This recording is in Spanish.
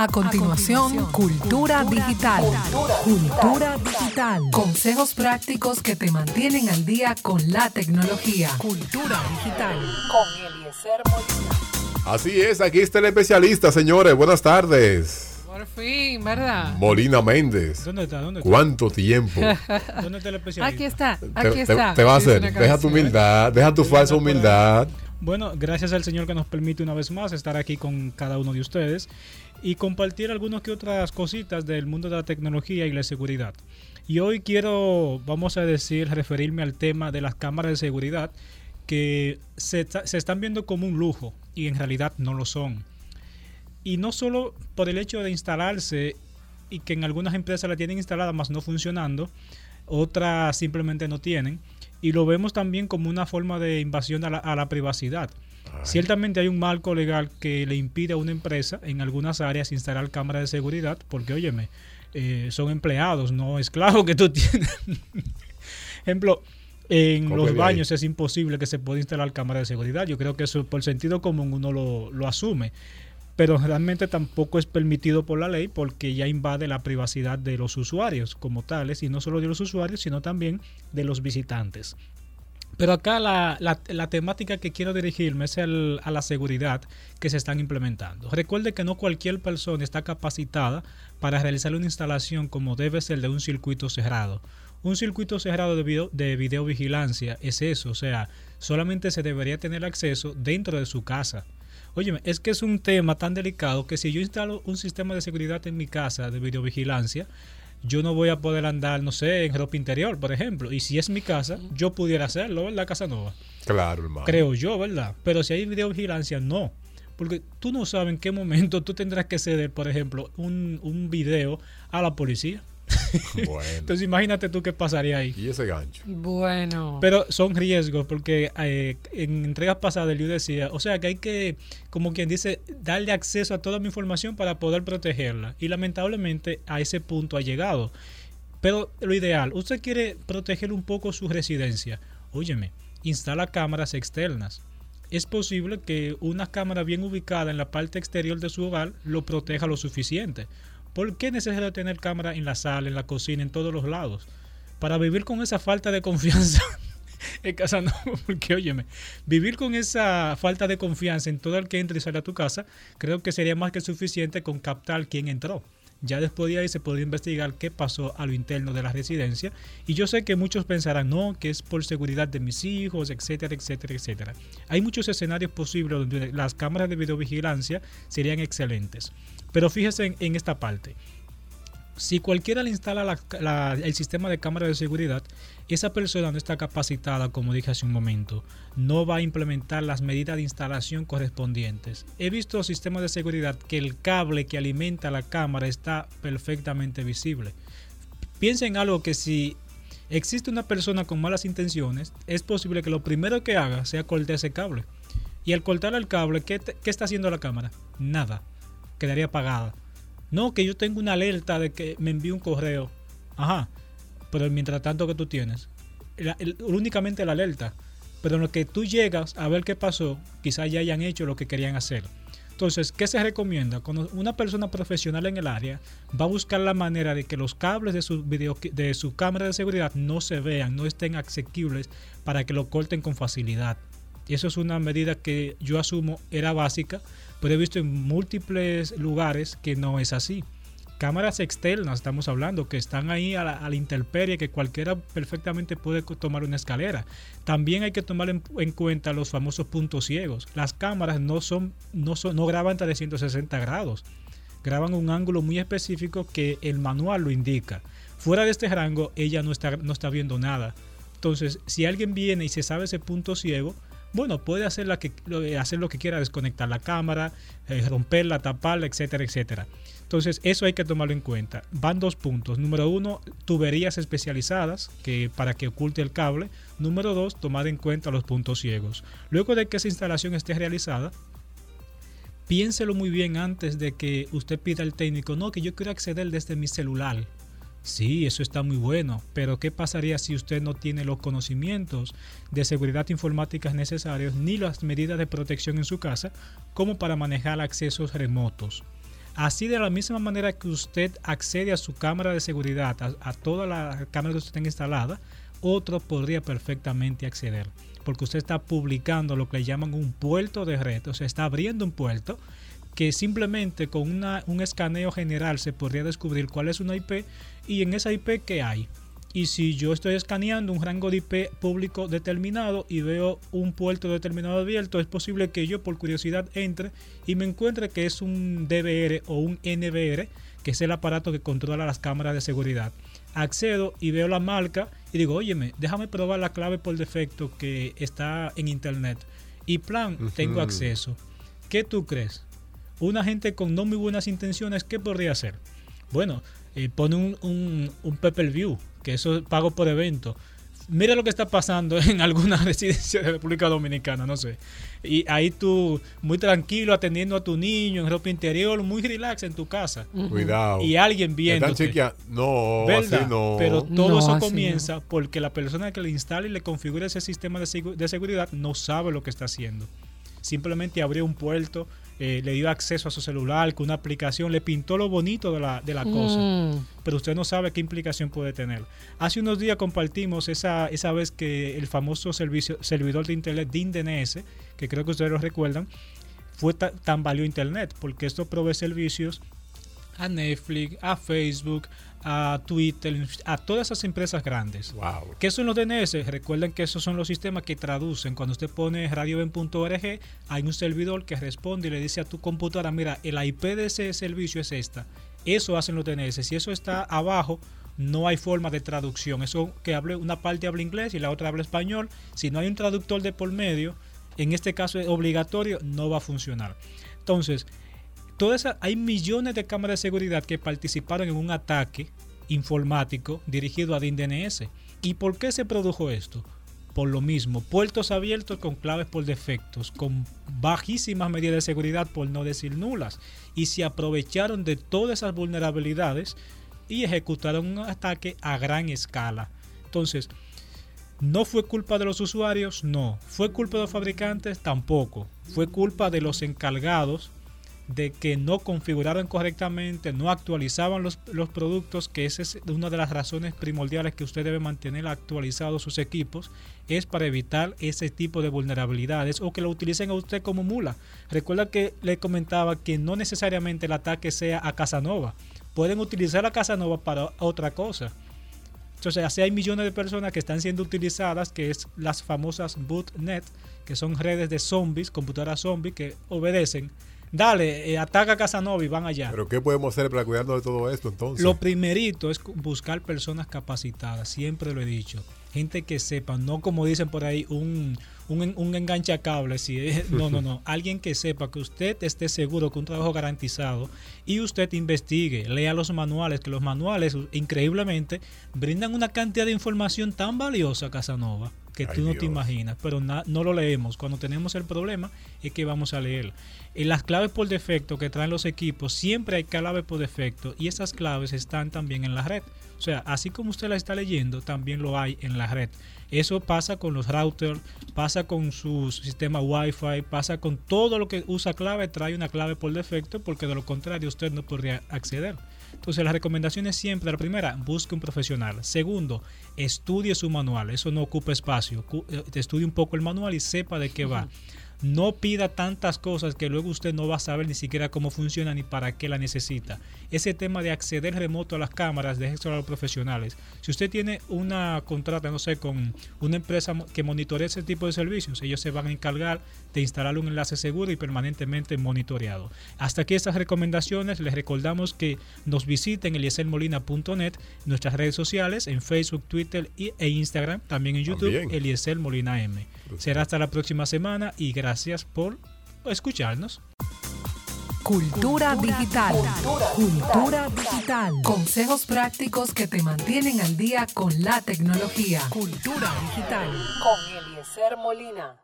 A continuación, Cultura, Digital. Cultura, Digital. Consejos prácticos que te mantienen al día con la tecnología. Cultura Digital. Con Eliezer Molina. Así es, aquí está el especialista, señores. Buenas tardes. Por fin, ¿verdad? Molina Méndez. ¿Dónde está? ¿Dónde está? ¿Cuánto tiempo? ¿Dónde está el especialista? Aquí está, aquí está. Te, va a hacer. Deja tu humildad, deja tu falsa humildad. Bueno, gracias al Señor que nos permite una vez más estar aquí con cada uno de ustedes y compartir algunas que otras cositas del mundo de la tecnología y la seguridad. Y hoy quiero, vamos a decir, referirme al tema de las cámaras de seguridad que se, están viendo como un lujo y en realidad no lo son. Y no solo por el hecho de instalarse y que en algunas empresas la tienen instalada más no funcionando, otras simplemente no tienen. Y lo vemos también como una forma de invasión a la privacidad. Ciertamente hay un marco legal que le impide a una empresa en algunas áreas instalar cámaras de seguridad, porque óyeme, eh, son empleados, no esclavos que tú tienes. Ejemplo, en los baños es imposible que se pueda instalar cámara de seguridad. Yo creo que eso por sentido común uno lo, lo asume. Pero realmente tampoco es permitido por la ley porque ya invade la privacidad de los usuarios como tales, y no solo de los usuarios, sino también de los visitantes. Pero acá la, la, temática que quiero dirigirme es a la seguridad que se están implementando. Recuerde que no cualquier persona está capacitada para realizar una instalación como debe ser de un circuito cerrado. Un circuito cerrado de, video, de videovigilancia es eso, o sea, solamente se debería tener acceso dentro de su casa. Óyeme, es que es un tema tan delicado que si yo instalo un sistema de seguridad en mi casa de videovigilancia, yo no voy a poder andar, no sé, en ropa interior, por ejemplo. Y si es mi casa, yo pudiera hacerlo, ¿verdad, Casanova? Claro, hermano. Creo yo, ¿verdad? Pero si hay videovigilancia, no. Porque tú no sabes en qué momento tú tendrás que ceder, por ejemplo, un, un video a la policía. Entonces imagínate tú qué pasaría ahí. Y ese gancho. Bueno. Pero son riesgos porque eh, en entregas pasadas yo decía, o sea que hay que, como quien dice, darle acceso a toda mi información para poder protegerla. Y lamentablemente a ese punto ha llegado. Pero lo ideal, usted quiere proteger un poco su residencia. Óyeme, instala cámaras externas. Es posible que una cámara bien ubicada en la parte exterior de su hogar lo proteja lo suficiente. ¿Por qué es necesario tener cámara en la sala, en la cocina, en todos los lados? Para vivir con esa falta de confianza en casa no, porque óyeme, vivir con esa falta de confianza en todo el que entra y sale a tu casa, creo que sería más que suficiente con captar quién entró. Ya después de ahí se podría investigar qué pasó a lo interno de la residencia. Y yo sé que muchos pensarán, no, que es por seguridad de mis hijos, etcétera, etcétera, etcétera. Hay muchos escenarios posibles donde las cámaras de videovigilancia serían excelentes. Pero fíjese en, esta parte. Si cualquiera le instala el sistema de cámara de seguridad, esa persona no está capacitada, como dije hace un momento, no va a implementar las medidas de instalación correspondientes. He visto sistemas de seguridad que el cable que alimenta la cámara está perfectamente visible. Piensen en algo que si existe una persona con malas intenciones, es posible que lo primero que haga sea cortar ese cable. Y al cortar el cable, ¿qué, qué está haciendo la cámara? Nada quedaría apagada. No, que yo tengo una alerta de que me envíe un correo. Ajá. Pero mientras tanto que tú tienes, únicamente la alerta. Pero en lo que tú llegas a ver qué pasó, quizás ya hayan hecho lo que querían hacer. Entonces, ¿qué se recomienda? Cuando una persona profesional en el área va a buscar la manera de que los cables de su, video, de su cámara de seguridad no se vean, no estén asequibles para que lo corten con facilidad. Y eso es una medida que yo asumo era básica pero he visto en múltiples lugares que no es así. Cámaras externas, estamos hablando, que están ahí a la, intemperie, que cualquiera perfectamente puede tomar una escalera. También hay que tomar en, cuenta los famosos puntos ciegos. Las cámaras no, son, no, son, no graban 360 grados, graban un ángulo muy específico que el manual lo indica. Fuera de este rango, ella no está, no está viendo nada. Entonces, si alguien viene y se sabe ese punto ciego, bueno, puede que, hacer lo que quiera, desconectar la cámara, eh, romperla, taparla, etcétera, etcétera. Entonces, eso hay que tomarlo en cuenta. Van dos puntos. Número uno, tuberías especializadas que, para que oculte el cable. Número dos, tomar en cuenta los puntos ciegos. Luego de que esa instalación esté realizada, piénselo muy bien antes de que usted pida al técnico, no, que yo quiero acceder desde mi celular. Sí, eso está muy bueno, pero ¿qué pasaría si usted no tiene los conocimientos de seguridad informática necesarios ni las medidas de protección en su casa como para manejar accesos remotos? Así de la misma manera que usted accede a su cámara de seguridad, a, toda la cámara que usted tenga instalada, otro podría perfectamente acceder. Porque usted está publicando lo que le llaman un puerto de red, o sea, está abriendo un puerto que simplemente con un escaneo general se podría descubrir cuál es una IP y en esa IP qué hay. Y si yo estoy escaneando un rango de IP público determinado y veo un puerto determinado abierto, es posible que yo por curiosidad entre y me encuentre que es un DVR o un NVR, que es el aparato que controla las cámaras de seguridad. Accedo y veo la marca y digo, óyeme, déjame probar la clave por defecto que está en internet. Y plan, tengo acceso. ¿Qué tú crees? Una gente con no muy buenas intenciones, ¿qué podría hacer? Bueno, eh, pone un, un, un view que eso es pago por evento. Mira lo que está pasando en alguna residencia de República Dominicana, no sé. Y ahí tú, muy tranquilo, atendiendo a tu niño en ropa interior, muy relax en tu casa. Cuidado. Y alguien viendo. No, así no. Pero todo eso comienza porque la persona que le instala y le configura ese sistema de, de seguridad no sabe lo que está haciendo. Simplemente abrió un puerto eh, le dio acceso a su celular, con una aplicación, le pintó lo bonito de la, de la cosa, mm. pero usted no sabe qué implicación puede tener. Hace unos días compartimos esa, esa vez que el famoso servicio, servidor de Internet DIN-DNS, que creo que ustedes lo recuerdan, fue tan valió Internet, porque esto provee servicios a Netflix, a Facebook, a Twitter, a todas esas empresas grandes. Wow. ¿Qué son los DNS? Recuerden que esos son los sistemas que traducen. Cuando usted pone radioben.org, hay un servidor que responde y le dice a tu computadora, mira, el IP de ese servicio es esta. Eso hacen los DNS. Si eso está abajo, no hay forma de traducción. Eso que hable una parte habla inglés y la otra habla español. Si no hay un traductor de por medio, en este caso es obligatorio, no va a funcionar. Entonces, hay millones de cámaras de seguridad que participaron en un ataque informático dirigido a DNS. ¿Y por qué se produjo esto? Por lo mismo, puertos abiertos con claves por defectos, con bajísimas medidas de seguridad, por no decir nulas, y se aprovecharon de todas esas vulnerabilidades y ejecutaron un ataque a gran escala. Entonces, ¿no fue culpa de los usuarios? No. ¿Fue culpa de los fabricantes? Tampoco. Fue culpa de los encargados de que no configuraron correctamente, no actualizaban los, productos, que esa es una de las razones primordiales que usted debe mantener actualizados sus equipos, es para evitar ese tipo de vulnerabilidades o que lo utilicen a usted como mula. Recuerda que le comentaba que no necesariamente el ataque sea a Casanova, pueden utilizar a Casanova para otra cosa. Entonces, así hay millones de personas que están siendo utilizadas, que es las famosas bootnet, que son redes de zombies, computadoras zombies que obedecen dale, eh, ataca a Casanova y van allá. Pero ¿qué podemos hacer para cuidarnos de todo esto entonces? Lo primerito es buscar personas capacitadas, siempre lo he dicho. Gente que sepa, no como dicen por ahí, un, un, un enganche cable. Si no, no, no. Alguien que sepa que usted esté seguro que un trabajo garantizado y usted investigue, lea los manuales, que los manuales increíblemente brindan una cantidad de información tan valiosa, Casanova que tú no te imaginas, pero no lo leemos. Cuando tenemos el problema es que vamos a leer. En las claves por defecto que traen los equipos, siempre hay claves por defecto y esas claves están también en la red. O sea, así como usted la está leyendo, también lo hay en la red. Eso pasa con los routers, pasa con su sistema Wi-Fi, pasa con todo lo que usa clave, trae una clave por defecto porque de lo contrario usted no podría acceder. Entonces, las recomendaciones siempre, la primera, busque un profesional. Segundo, estudie su manual, eso no ocupa espacio. Eh, estudie un poco el manual y sepa de qué va. No pida tantas cosas que luego usted no va a saber ni siquiera cómo funciona ni para qué la necesita. Ese tema de acceder remoto a las cámaras, déjese a los profesionales. Si usted tiene una contrata, no sé, con una empresa que monitorea ese tipo de servicios, ellos se van a encargar de instalar un enlace seguro y permanentemente monitoreado. Hasta aquí estas recomendaciones. Les recordamos que nos visiten elieselmolina.net, nuestras redes sociales, en Facebook, Twitter e Instagram, también en YouTube, Eliezer Molina M. Será hasta la próxima semana y gracias por escucharnos. Cultura digital. Cultura digital. Consejos prácticos que te mantienen al día con la tecnología. Cultura digital. Con Eliezer Molina.